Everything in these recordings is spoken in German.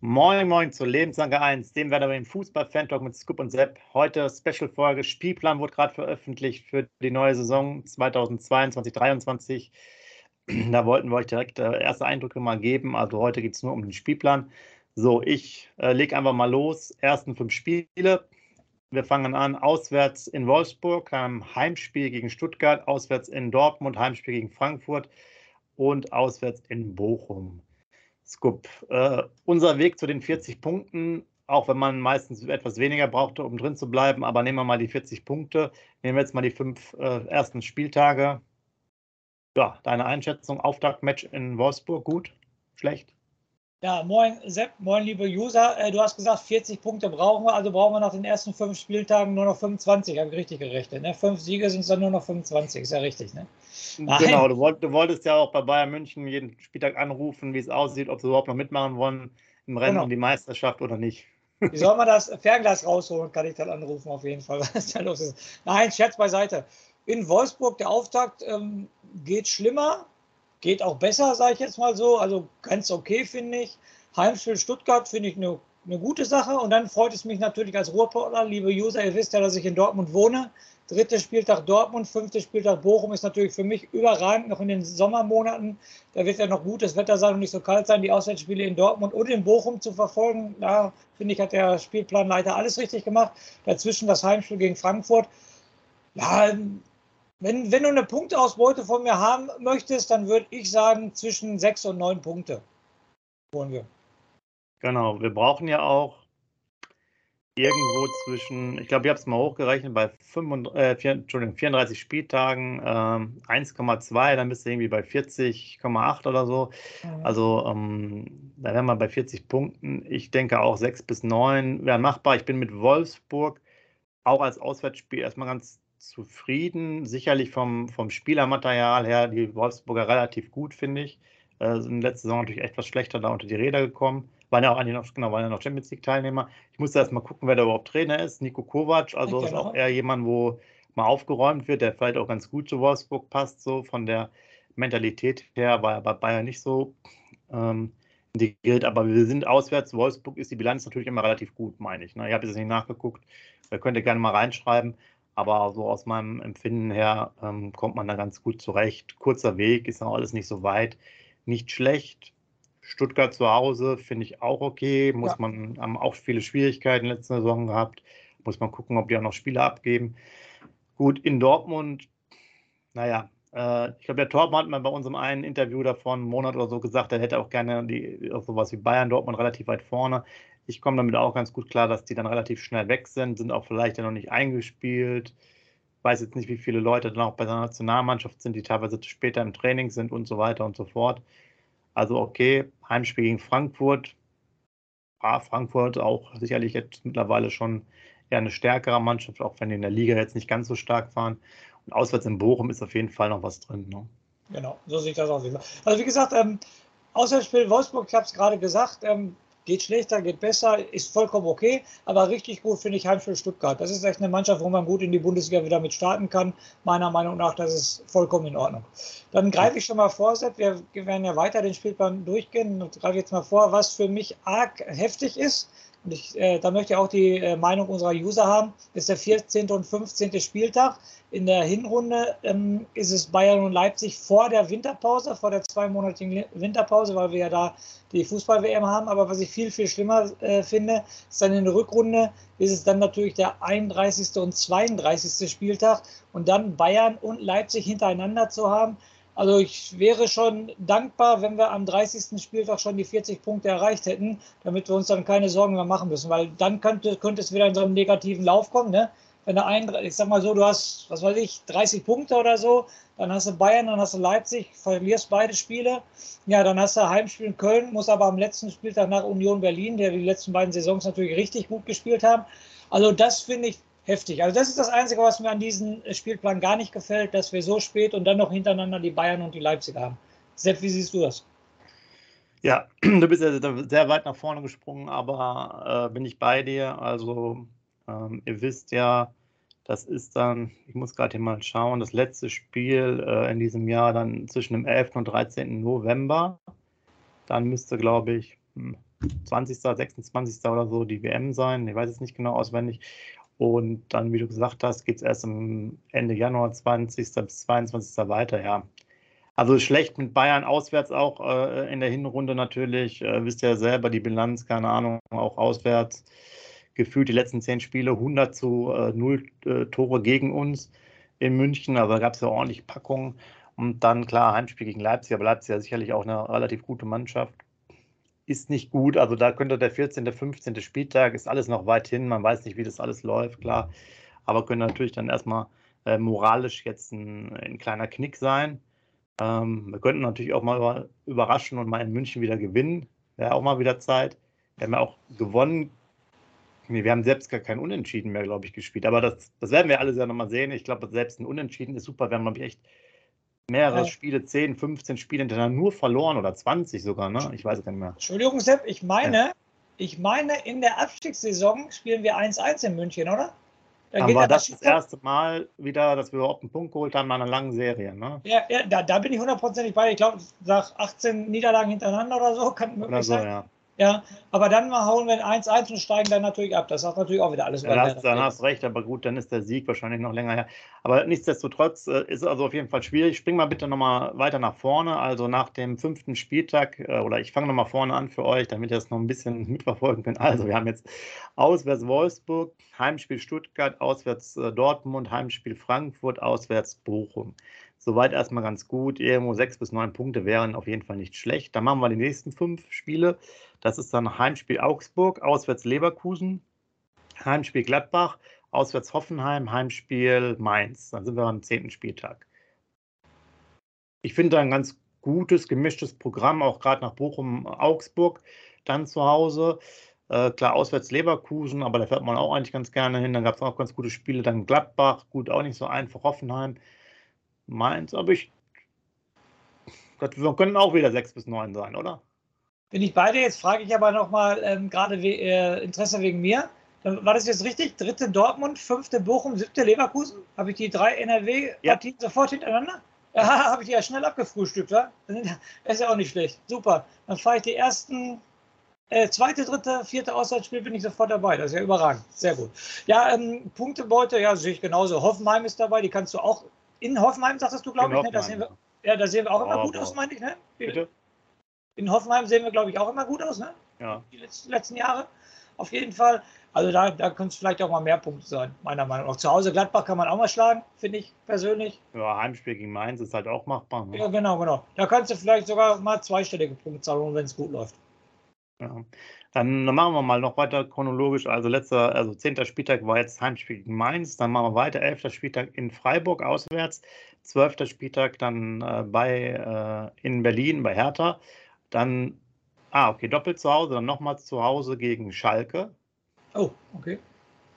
Moin, moin zur Lebensange 1, dem werden wir im Fußball-Fan-Talk mit Scoop und Sepp. Heute Special-Folge, Spielplan wurde gerade veröffentlicht für die neue Saison 2022-2023. Da wollten wir euch direkt äh, erste Eindrücke mal geben. Also heute geht es nur um den Spielplan. So, ich äh, lege einfach mal los. Ersten fünf Spiele. Wir fangen an auswärts in Wolfsburg, Heimspiel gegen Stuttgart, auswärts in Dortmund, Heimspiel gegen Frankfurt und auswärts in Bochum. Scoop. Äh, unser Weg zu den 40 Punkten, auch wenn man meistens etwas weniger brauchte, um drin zu bleiben, aber nehmen wir mal die 40 Punkte. Nehmen wir jetzt mal die fünf äh, ersten Spieltage. Ja, deine Einschätzung, Auftaktmatch in Wolfsburg, gut, schlecht? Ja, moin Sepp, moin liebe User. Äh, du hast gesagt, 40 Punkte brauchen wir, also brauchen wir nach den ersten fünf Spieltagen nur noch 25, habe ich richtig gerechnet. Ne? Fünf Siege sind es dann nur noch 25, ist ja richtig, ne? Nein. Genau, du, wollt, du, wolltest ja auch bei Bayern München jeden Spieltag anrufen, wie es aussieht, ob sie überhaupt noch mitmachen wollen im Rennen genau. um die Meisterschaft oder nicht. Wie soll man das Fernglas rausholen, kann ich dann anrufen auf jeden Fall, was da los ist. Nein, Scherz beiseite. In Wolfsburg, der Auftakt ähm, geht schlimmer, geht auch besser, sage ich jetzt mal so. Also ganz okay, finde ich. Heimspiel Stuttgart finde ich eine eine gute Sache. Und dann freut es mich natürlich als Ruhrportler, liebe User, ihr wisst ja, dass ich in Dortmund wohne. Dritter Spieltag Dortmund, fünfter Spieltag Bochum ist natürlich für mich überragend, noch in den Sommermonaten. Da wird ja noch gutes Wetter sein und nicht so kalt sein, die Auswärtsspiele in Dortmund und in Bochum zu verfolgen. Da finde ich, hat der Spielplanleiter alles richtig gemacht. Dazwischen das Heimspiel gegen Frankfurt. Ja, wenn, wenn du eine Punktausbeute von mir haben möchtest, dann würde ich sagen, zwischen sechs und neun Punkte holen wir. Genau, wir brauchen ja auch irgendwo zwischen, ich glaube, ich habe es mal hochgerechnet, bei 35, äh, 4, Entschuldigung, 34 Spieltagen ähm, 1,2, dann bist du irgendwie bei 40,8 oder so. Mhm. Also ähm, da wären wir bei 40 Punkten. Ich denke auch 6 bis 9 wären machbar. Ich bin mit Wolfsburg auch als Auswärtsspiel erstmal ganz zufrieden. Sicherlich vom, vom Spielermaterial her die Wolfsburger relativ gut, finde ich. Äh, sind letzte Saison natürlich etwas schlechter da unter die Räder gekommen. Waren ja auch eigentlich noch, genau, waren ja noch Champions League-Teilnehmer. Ich musste erst mal gucken, wer da überhaupt Trainer ist. Nico Kovac, also ist auch eher jemand, wo mal aufgeräumt wird, der vielleicht auch ganz gut zu Wolfsburg passt, so von der Mentalität her, war er bei Bayern nicht so ähm, integriert, aber wir sind auswärts. Wolfsburg ist die Bilanz natürlich immer relativ gut, meine ich. Ne? Ich habe jetzt nicht nachgeguckt, ihr könnt ihr gerne mal reinschreiben. Aber so aus meinem Empfinden her ähm, kommt man da ganz gut zurecht. Kurzer Weg, ist auch alles nicht so weit. Nicht schlecht. Stuttgart zu Hause finde ich auch okay. Muss ja. man, haben auch viele Schwierigkeiten letzte Saison gehabt. Muss man gucken, ob die auch noch Spiele abgeben. Gut, in Dortmund, naja, äh, ich glaube, der Torben hat mal bei unserem einen Interview davon, einen Monat oder so, gesagt, er hätte auch gerne die, auch sowas wie Bayern, Dortmund relativ weit vorne ich komme damit auch ganz gut klar, dass die dann relativ schnell weg sind, sind auch vielleicht ja noch nicht eingespielt. Weiß jetzt nicht, wie viele Leute dann auch bei der Nationalmannschaft sind, die teilweise später im Training sind und so weiter und so fort. Also okay, Heimspiel gegen Frankfurt. Ah, Frankfurt auch sicherlich jetzt mittlerweile schon eher eine stärkere Mannschaft, auch wenn die in der Liga jetzt nicht ganz so stark fahren. Und auswärts in Bochum ist auf jeden Fall noch was drin. Ne? Genau, so sieht das aus. Also wie gesagt, ähm, Auswärtsspiel Wolfsburg, ich habe es gerade gesagt, ähm, Geht schlechter, geht besser, ist vollkommen okay. Aber richtig gut finde ich Heimspiel Stuttgart. Das ist echt eine Mannschaft, wo man gut in die Bundesliga wieder mit starten kann. Meiner Meinung nach, das ist vollkommen in Ordnung. Dann greife ich schon mal vor, Sepp. Wir werden ja weiter den Spielplan durchgehen und greife jetzt mal vor, was für mich arg heftig ist. Und ich, äh, da möchte ich auch die äh, Meinung unserer User haben, ist der 14. und 15. Spieltag. In der Hinrunde ähm, ist es Bayern und Leipzig vor der Winterpause, vor der zweimonatigen Winterpause, weil wir ja da die Fußball-WM haben. Aber was ich viel, viel schlimmer äh, finde, ist dann in der Rückrunde, ist es dann natürlich der 31. und 32. Spieltag und dann Bayern und Leipzig hintereinander zu haben. Also ich wäre schon dankbar, wenn wir am 30. Spieltag schon die 40 Punkte erreicht hätten, damit wir uns dann keine Sorgen mehr machen müssen, weil dann könnte, könnte es wieder in so einen negativen Lauf kommen. Ne? Wenn du ein, ich sag mal so, du hast, was weiß ich, 30 Punkte oder so, dann hast du Bayern, dann hast du Leipzig, verlierst beide Spiele. Ja, dann hast du Heimspiel in Köln, muss aber am letzten Spieltag nach Union Berlin, der die letzten beiden Saisons natürlich richtig gut gespielt haben. Also das finde ich heftig. Also das ist das Einzige, was mir an diesem Spielplan gar nicht gefällt, dass wir so spät und dann noch hintereinander die Bayern und die Leipzig haben. Sepp, wie siehst du das? Ja, du bist ja sehr weit nach vorne gesprungen, aber äh, bin ich bei dir. Also ähm, ihr wisst ja, das ist dann, ich muss gerade hier mal schauen, das letzte Spiel äh, in diesem Jahr dann zwischen dem 11. und 13. November. Dann müsste, glaube ich, 20., hm, 26. oder so die WM sein. Ich weiß es nicht genau auswendig. Und dann, wie du gesagt hast, geht es erst am Ende Januar 20. bis 22. weiter, ja. Also schlecht mit Bayern auswärts auch äh, in der Hinrunde natürlich. Äh, wisst ihr ja selber, die Bilanz, keine Ahnung, auch auswärts. Gefühlt die letzten zehn Spiele 100 zu äh, 0 äh, Tore gegen uns in München. Also da gab es ja ordentlich Packungen. Und dann, klar, Heimspiel gegen Leipzig, aber Leipzig ja sicherlich auch eine relativ gute Mannschaft ist nicht gut. Also da könnte der 14., 15. Spieltag, ist alles noch weit hin. Man weiß nicht, wie das alles läuft, klar. Aber könnte natürlich dann erstmal äh, moralisch jetzt ein, ein, kleiner Knick sein. Ähm, wir könnten natürlich auch mal überraschen und mal in München wieder gewinnen. Wäre auch mal wieder Zeit. Wir haben ja auch gewonnen. Nee, wir haben selbst gar kein Unentschieden mehr, glaube ich, gespielt. Aber das, das werden wir alles ja nochmal sehen. Ich glaube, selbst ein Unentschieden ist super. Wir haben, glaube ich, echt mehrere ja. Spiele, 10, 15 Spiele hintereinander nur verloren oder 20 sogar, ne? Ich weiß es nicht mehr. Entschuldigung, Sepp, ich meine, ja. ich meine, in der Abstiegssaison spielen wir 1-1 in München, oder? Dann Dann war das das erste Mal wieder, dass wir überhaupt einen Punkt geholt haben in einer langen Serie, ne? Ja, ja da, da bin ich hundertprozentig bei. Ich glaube, nach 18 Niederlagen hintereinander oder so kann möglich oder so, sein. Ja. Ja, aber dann mal hauen wir ein 1-1 und steigen dann natürlich ab. Das sagt natürlich auch wieder alles. Ja, hast, dann hast du recht, aber gut, dann ist der Sieg wahrscheinlich noch länger her. Aber nichtsdestotrotz äh, ist es also auf jeden Fall schwierig. Spring mal bitte nochmal weiter nach vorne. Also nach dem fünften Spieltag, äh, oder ich fange nochmal vorne an für euch, damit ihr das noch ein bisschen mitverfolgen könnt. Also wir haben jetzt auswärts Wolfsburg, Heimspiel Stuttgart, auswärts äh, Dortmund, Heimspiel Frankfurt, auswärts Bochum. Soweit erstmal ganz gut. Irgendwo sechs bis neun Punkte wären auf jeden Fall nicht schlecht. Dann machen wir die nächsten fünf Spiele. Das ist dann Heimspiel Augsburg, auswärts Leverkusen, Heimspiel Gladbach, auswärts Hoffenheim, Heimspiel Mainz. Dann sind wir am zehnten Spieltag. Ich finde ein ganz gutes, gemischtes Programm, auch gerade nach Bochum, Augsburg, dann zu Hause. Äh, klar, auswärts Leverkusen, aber da fährt man auch eigentlich ganz gerne hin. Dann gab es auch ganz gute Spiele. Dann Gladbach, gut, auch nicht so einfach. Hoffenheim, Mainz, aber ich. Wir können auch wieder sechs bis neun sein, oder? Bin ich beide? Jetzt frage ich aber nochmal ähm, gerade we äh, Interesse wegen mir. War das jetzt richtig? Dritte Dortmund, fünfte Bochum, siebte Leverkusen? Habe ich die drei NRW-Partien ja. sofort hintereinander? Ja, habe ich die ja schnell abgefrühstückt, wa? Das ist ja auch nicht schlecht. Super. Dann fahre ich die ersten, äh, zweite, dritte, vierte Auswärtsspiel, bin ich sofort dabei. Das ist ja überragend. Sehr gut. Ja, ähm, Punktebeute, ja, sehe ich genauso. Hoffenheim ist dabei, die kannst du auch in Hoffenheim, sagtest du, glaube ich. Ne? Da sehen wir, ja, da sehen wir auch immer oh, gut boah. aus, meine ich, ne? Bitte? In Hoffenheim sehen wir, glaube ich, auch immer gut aus, ne? Ja. Die letzten, letzten Jahre. Auf jeden Fall. Also da, da können es vielleicht auch mal mehr Punkte sein, meiner Meinung nach. Zu Hause Gladbach kann man auch mal schlagen, finde ich persönlich. Ja, Heimspiel gegen Mainz ist halt auch machbar. Ne? Ja, genau, genau. Da kannst du vielleicht sogar mal zweistellige Punkte zahlen, wenn es gut läuft. Ja. Dann machen wir mal noch weiter chronologisch. Also letzter, also zehnter Spieltag war jetzt Heimspiel gegen Mainz. Dann machen wir weiter. Elfter Spieltag in Freiburg auswärts. Zwölfter Spieltag dann äh, bei äh, in Berlin bei Hertha. Dann, ah, okay, doppelt zu Hause, dann nochmals zu Hause gegen Schalke. Oh, okay.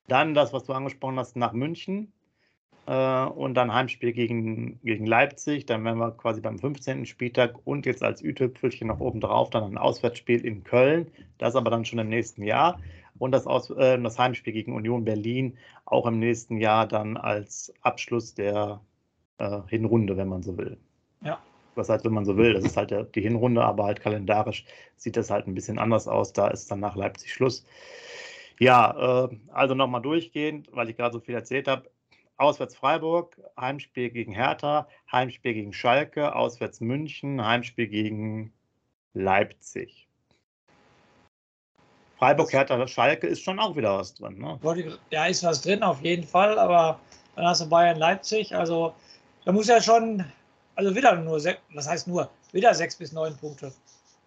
Dann das, was du angesprochen hast, nach München. Äh, und dann Heimspiel gegen, gegen Leipzig. Dann wären wir quasi beim 15. Spieltag und jetzt als Ü-Tüpfelchen noch oben drauf dann ein Auswärtsspiel in Köln. Das aber dann schon im nächsten Jahr. Und das, Aus, äh, das Heimspiel gegen Union Berlin auch im nächsten Jahr dann als Abschluss der äh, Hinrunde, wenn man so will. Ja, was halt, wenn man so will, das ist halt die Hinrunde, aber halt kalendarisch sieht das halt ein bisschen anders aus. Da ist dann nach Leipzig Schluss. Ja, äh, also nochmal durchgehend, weil ich gerade so viel erzählt habe. Auswärts Freiburg, Heimspiel gegen Hertha, Heimspiel gegen Schalke, auswärts München, Heimspiel gegen Leipzig. Freiburg, Hertha, Schalke ist schon auch wieder was drin. Ne? Ja, ist was drin auf jeden Fall, aber dann hast du Bayern, Leipzig, also da muss ja schon, also wieder nur, was heißt nur, wieder sechs bis neun Punkte,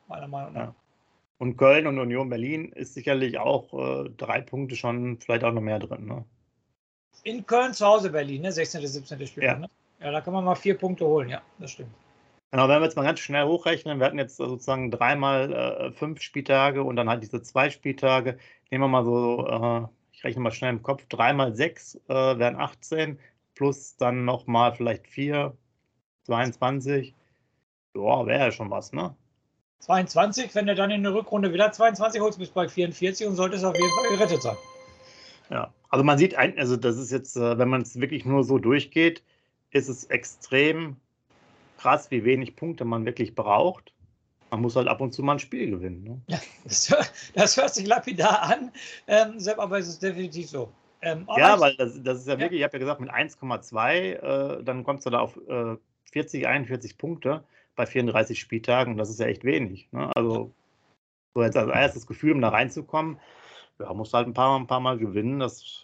meiner Meinung nach. Ja. Und Köln und Union Berlin ist sicherlich auch äh, drei Punkte schon, vielleicht auch noch mehr drin. Ne? In Köln zu Hause Berlin, ne? 16. 17. Spiel. Ja. Ne? ja, da kann man mal vier Punkte holen, ja, das stimmt. Genau, wenn wir jetzt mal ganz schnell hochrechnen, wir hatten jetzt sozusagen dreimal äh, fünf Spieltage und dann halt diese zwei Spieltage. Nehmen wir mal so, äh, ich rechne mal schnell im Kopf, dreimal sechs äh, wären 18, plus dann nochmal vielleicht vier, 22. Ja, wäre ja schon was, ne? 22, wenn du dann in der Rückrunde wieder 22 holst, bist du bei 44 und solltest auf jeden Fall gerettet sein. Ja, also man sieht, ein, also das ist jetzt, äh, wenn man es wirklich nur so durchgeht, ist es extrem krass, wie wenig Punkte man wirklich braucht. Man muss halt ab und zu mal ein Spiel gewinnen. Ne? Ja, das, hört, das, hört sich lapidar an, ähm, aber es ist definitiv so. Ähm, ja, weil das, das, ist ja wirklich, ich habe ja gesagt, mit 1,2, äh, dann kommst du da auf äh, 40, 41 Punkte bei 34 Spieltagen. Das ist ja echt wenig. Ne? Also, so jetzt als erstes Gefühl, um da reinzukommen, ja, musst du halt ein paar, ein paar Mal gewinnen. Das,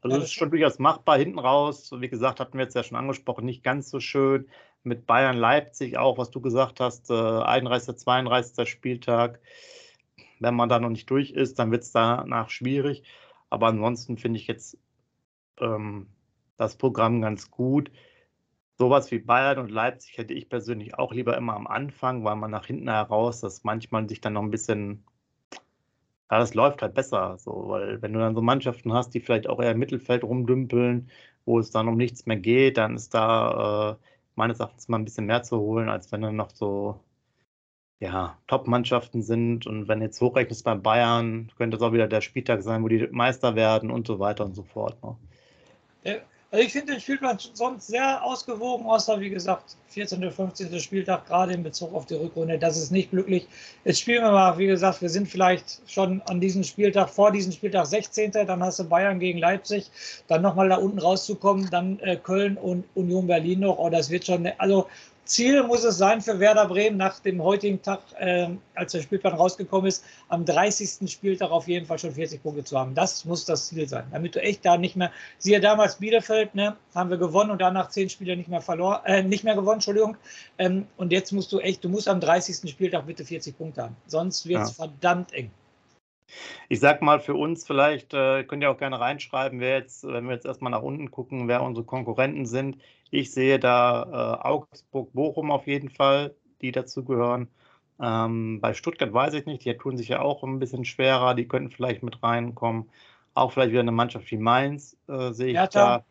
also das ist schon durchaus machbar. Hinten raus, wie gesagt, hatten wir jetzt ja schon angesprochen, nicht ganz so schön. Mit Bayern Leipzig auch, was du gesagt hast, äh, 31., 32. Spieltag. Wenn man da noch nicht durch ist, dann wird es danach schwierig. Aber ansonsten finde ich jetzt ähm, das Programm ganz gut. Sowas wie Bayern und Leipzig hätte ich persönlich auch lieber immer am Anfang, weil man nach hinten heraus, dass manchmal sich dann noch ein bisschen, ja, das läuft halt besser, so, weil wenn du dann so Mannschaften hast, die vielleicht auch eher im Mittelfeld rumdümpeln, wo es dann um nichts mehr geht, dann ist da äh, meines Erachtens mal ein bisschen mehr zu holen, als wenn dann noch so ja, Top-Mannschaften sind und wenn jetzt hochrechnest bei Bayern, könnte es auch wieder der Spieltag sein, wo die Meister werden und so weiter und so fort. Ne? Ja, also ich finde den Spielplan sonst sehr ausgewogen, außer wie gesagt 14. und 15. Spieltag, gerade in Bezug auf die Rückrunde. Das ist nicht glücklich. Jetzt spielen wir mal, wie gesagt, wir sind vielleicht schon an diesem Spieltag, vor diesem Spieltag 16. Dann hast du Bayern gegen Leipzig, dann nochmal da unten rauszukommen, dann äh, Köln und Union Berlin noch. Oh, das wird schon, also Ziel muss es sein für Werder Bremen nach dem heutigen Tag, äh, als der Spielplan rausgekommen ist, am 30. Spieltag auf jeden Fall schon 40 Punkte zu haben. Das muss das Ziel sein, damit du echt da nicht mehr, siehe damals Bielefeld, ne, haben wir gewonnen und danach zehn Spiele nicht mehr verloren, äh, nicht mehr gewonnen, Entschuldigung. Ähm, und jetzt musst du echt, du musst am 30. Spieltag bitte 40 Punkte haben. Sonst wird es ja. verdammt eng. Ich sag mal für uns vielleicht, äh, könnt ihr auch gerne reinschreiben, wer jetzt, wenn wir jetzt erstmal nach unten gucken, wer unsere Konkurrenten sind. Ich sehe da äh, Augsburg, Bochum auf jeden Fall, die dazu gehören. Ähm, bei Stuttgart weiß ich nicht, die tun sich ja auch ein bisschen schwerer, die könnten vielleicht mit reinkommen. Auch vielleicht wieder eine Mannschaft wie Mainz äh, sehe ich Hertha, da.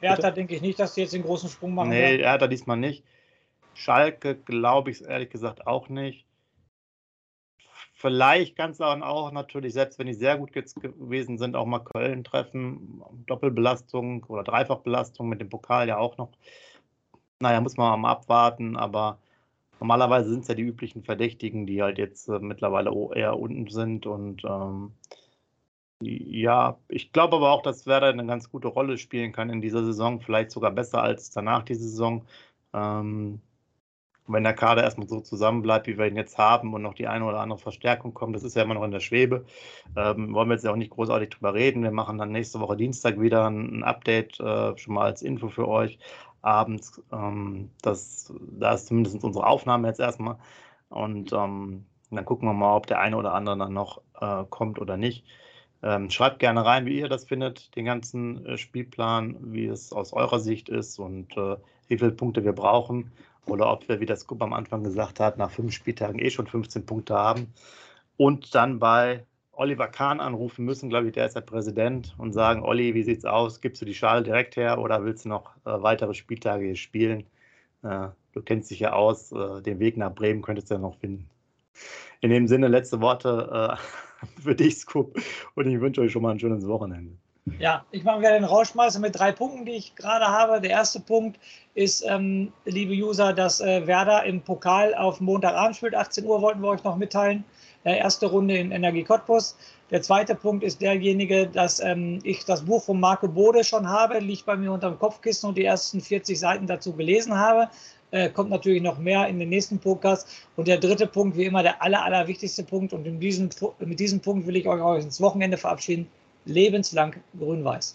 Hertha denke ich nicht, dass die jetzt den großen Sprung machen. Nee, werden. Hertha diesmal nicht. Schalke glaube ich ehrlich gesagt auch nicht. Vielleicht ganz dann auch natürlich, selbst wenn die sehr gut gewesen sind, auch mal Köln treffen. Doppelbelastung oder Dreifachbelastung mit dem Pokal ja auch noch. Naja, muss man mal abwarten, aber normalerweise sind es ja die üblichen Verdächtigen, die halt jetzt äh, mittlerweile eher unten sind. Und ähm, ja, ich glaube aber auch, dass Werder eine ganz gute Rolle spielen kann in dieser Saison, vielleicht sogar besser als danach die Saison. Ähm, wenn der Kader erstmal so zusammen bleibt, wie wir ihn jetzt haben und noch die eine oder andere Verstärkung kommt, das ist ja immer noch in der Schwebe, ähm, wollen wir jetzt ja auch nicht großartig drüber reden. Wir machen dann nächste Woche Dienstag wieder ein, Update, äh, schon mal als Info für euch abends. Ähm, das, da ist zumindest unsere Aufnahme jetzt erstmal. Und ähm, dann gucken wir mal, ob der eine oder andere dann noch äh, kommt oder nicht. Ähm, schreibt gerne rein, wie ihr das findet, den ganzen äh, Spielplan, wie es aus eurer Sicht ist und äh, wie viele Punkte wir brauchen oder ob wir, wie das Scoop am Anfang gesagt hat, nach fünf Spieltagen eh schon 15 Punkte haben und dann bei Oliver Kahn anrufen müssen, glaube ich, der ist der Präsident und sagen, Olli, wie sieht's aus? Gibst du die Schale direkt her oder willst du noch äh, weitere Spieltage hier spielen? Äh, du kennst dich ja aus, äh, den Weg nach Bremen könntest du ja noch finden. In dem Sinne, letzte Worte äh, für dich, Scoop, und ich wünsche euch schon mal ein schönes Wochenende. Ja, ich mache wieder den Rauschmeister mit drei Punkten, die ich gerade habe. Der erste Punkt ist, ähm, liebe User, dass äh, Werder im Pokal auf Montagabend spielt. 18 Uhr wollten wir euch noch mitteilen. Äh, erste Runde in Energie Cottbus. Der zweite Punkt ist derjenige, dass ähm, ich das Buch von Marco Bode schon habe, liegt bei mir unter dem Kopfkissen und die ersten 40 Seiten dazu gelesen habe. Äh, kommt natürlich noch mehr in den nächsten Podcast. Und der dritte Punkt, wie immer, der aller, aller wichtigste Punkt. Und diesem, mit diesem Punkt will ich euch ins Wochenende verabschieden. Lebenslang grün-weiß.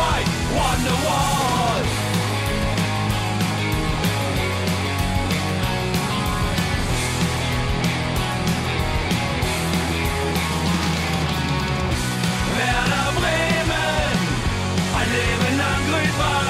Green White Wonderwall. Werder Bremen, ein Leben lang grün-weiß.